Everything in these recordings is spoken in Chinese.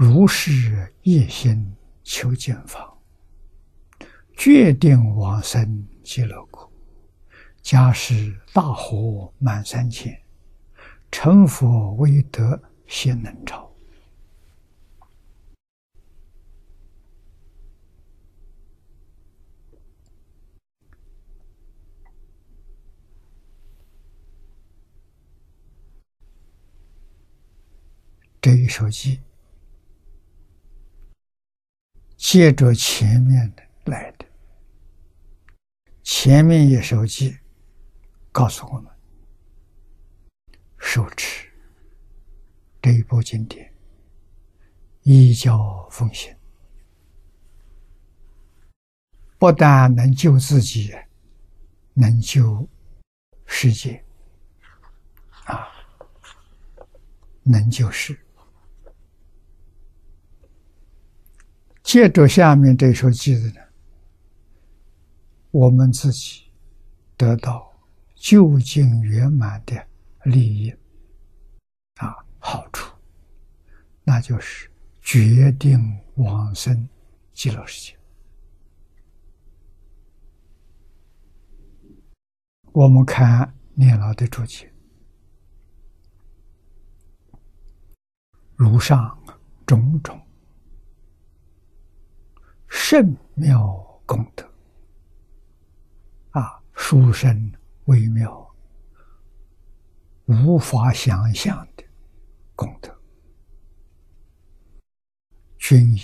如是一心求见法，决定往生极乐国。假使大火满三千，成佛未得先能超。这一首偈，借着前面的来的。前面一首偈告诉我们：手持这一部经典，依教奉行，不但能救自己，能救世界，啊，能救世。借着下面这首句子呢，我们自己得到究竟圆满的利益啊好处，那就是决定往生极乐世界。我们看念老的注解，如上种种。甚妙功德。啊，殊胜微妙，无法想象的功德，均以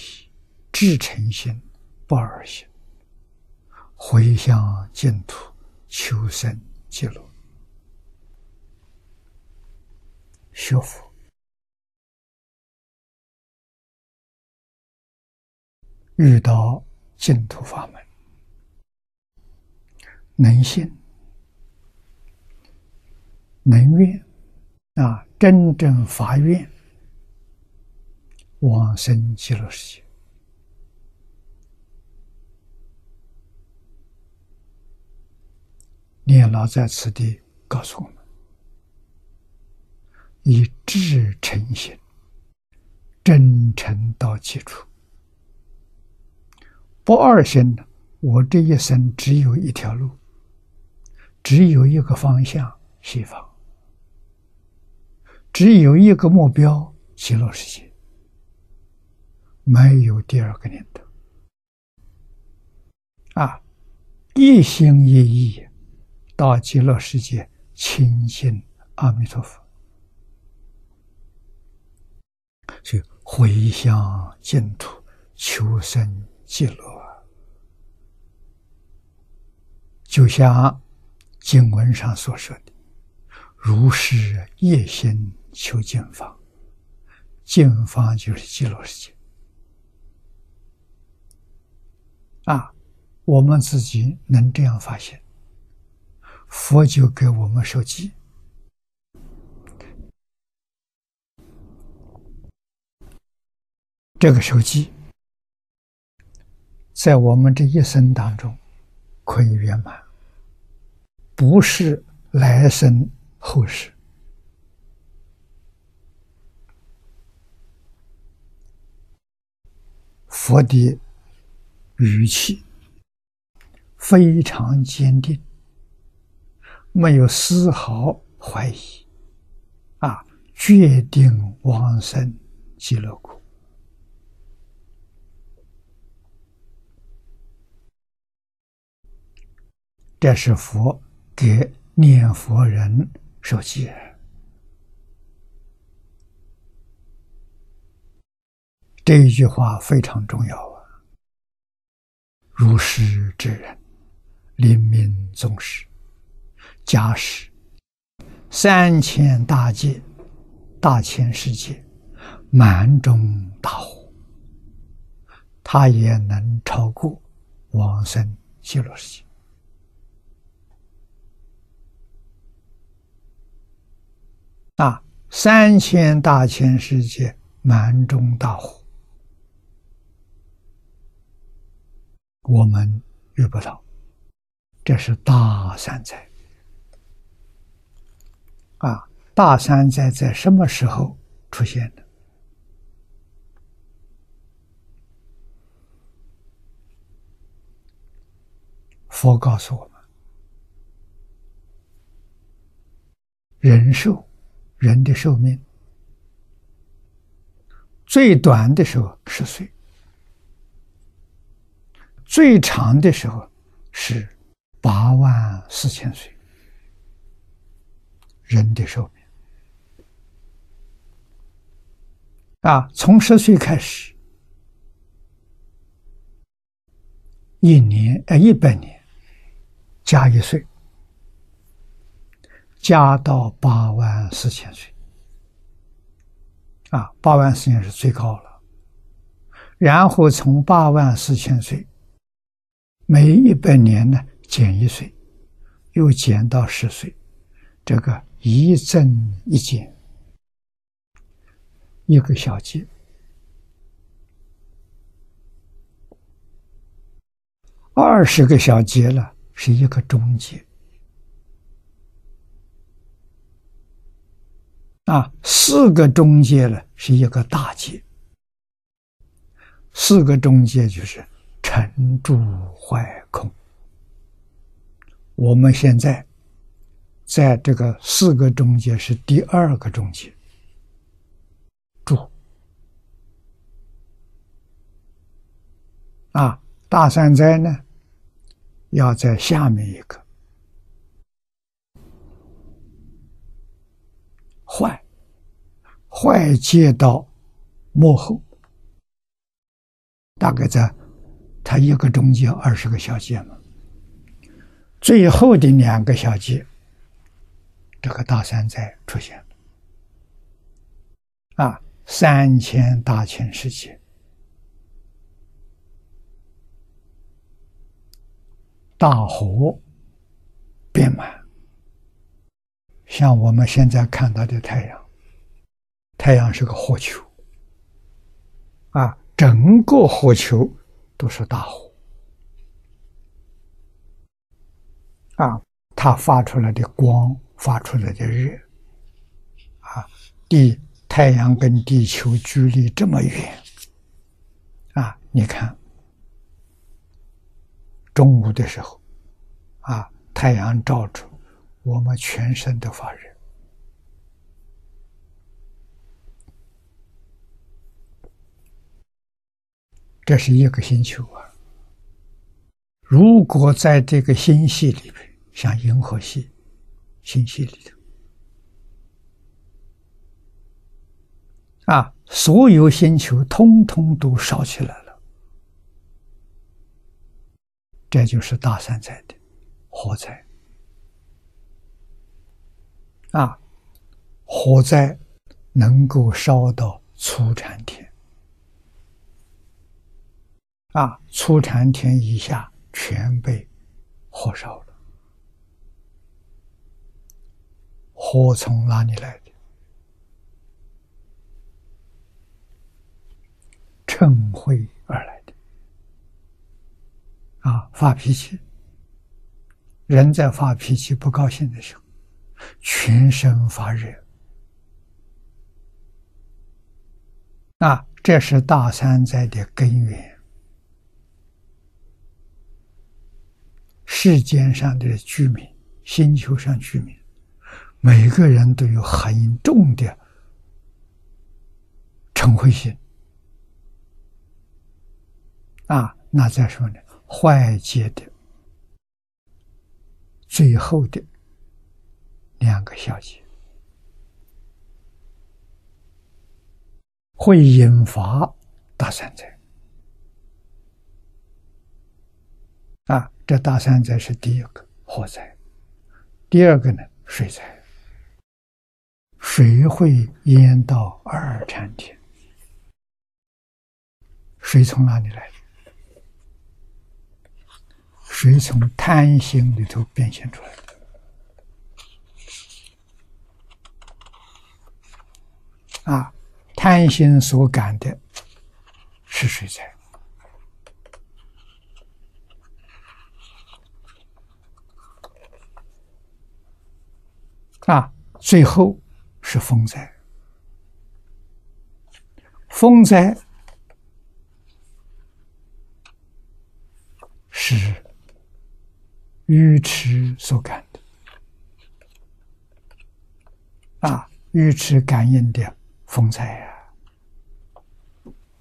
至诚心、不二心回向净土，求生极乐，学佛。遇到净土法门，能信、能愿啊，真正发愿往生极乐世界。念老在此地告诉我们：以至诚心，真诚到基础。不二心的，我这一生只有一条路，只有一个方向西方，只有一个目标极乐世界，没有第二个念头。啊，一心一意到极乐世界亲近阿弥陀佛，去回向净土，求生。记录啊，就像经文上所说的：“如是夜心求净方，净方就是极乐世界。”啊，我们自己能这样发现，佛就给我们手机，这个手机。在我们这一生当中，可以圆满，不是来生后世。佛的语气非常坚定，没有丝毫怀疑，啊，决定往生极乐国。这是佛给念佛人受戒，这一句话非常重要啊！如是之人，临命终时，假使三千大界、大千世界满中大火，他也能超过往生极乐世界。三千大千世界蛮中大火，我们遇不到，这是大善哉。啊，大善哉在什么时候出现的？佛告诉我们，人寿。人的寿命。最短的时候十岁，最长的时候是八万四千岁。人的寿命。啊，从十岁开始，一年呃一百年加一岁，加到八万四千岁啊，八万四千是最高了。然后从八万四千岁，每一百年呢减一岁，又减到十岁，这个。一增一减，一个小节；二十个小节了，是一个中节。啊，四个中节了，是一个大节。四个中节就是成住坏空。我们现在。在这个四个中间是第二个中间，住啊，大三灾呢，要在下面一个坏，坏接到幕后，大概在它一个中间二十个小节嘛，最后的两个小节。这个大山寨出现，啊，三千大千世界，大河变满，像我们现在看到的太阳，太阳是个火球，啊，整个火球都是大火，啊，它发出来的光。发出来的热，啊，地太阳跟地球距离这么远，啊，你看，中午的时候，啊，太阳照出，我们全身都发热，这是一个星球啊。如果在这个星系里边，像银河系。星系里头，啊，所有星球通通都烧起来了，这就是大三灾的火灾。啊，火灾能够烧到初禅天，啊，初禅天以下全被火烧了。火从哪里来的？嗔恚而来的。啊，发脾气，人在发脾气、不高兴的时候，全身发热。啊，这是大山灾的根源。世间上的居民，星球上居民。每个人都有很重的嗔恚心啊！那再说呢，坏结的最后的两个小节，会引发大山灾啊！这大山灾是第一个火灾，第二个呢，水灾。水会淹到二禅天？水从哪里来？水从贪心里头变现出来的。啊，贪心所感的是水灾。啊，最后。是风灾，风灾是愚痴所感的啊，愚痴感应的风采呀。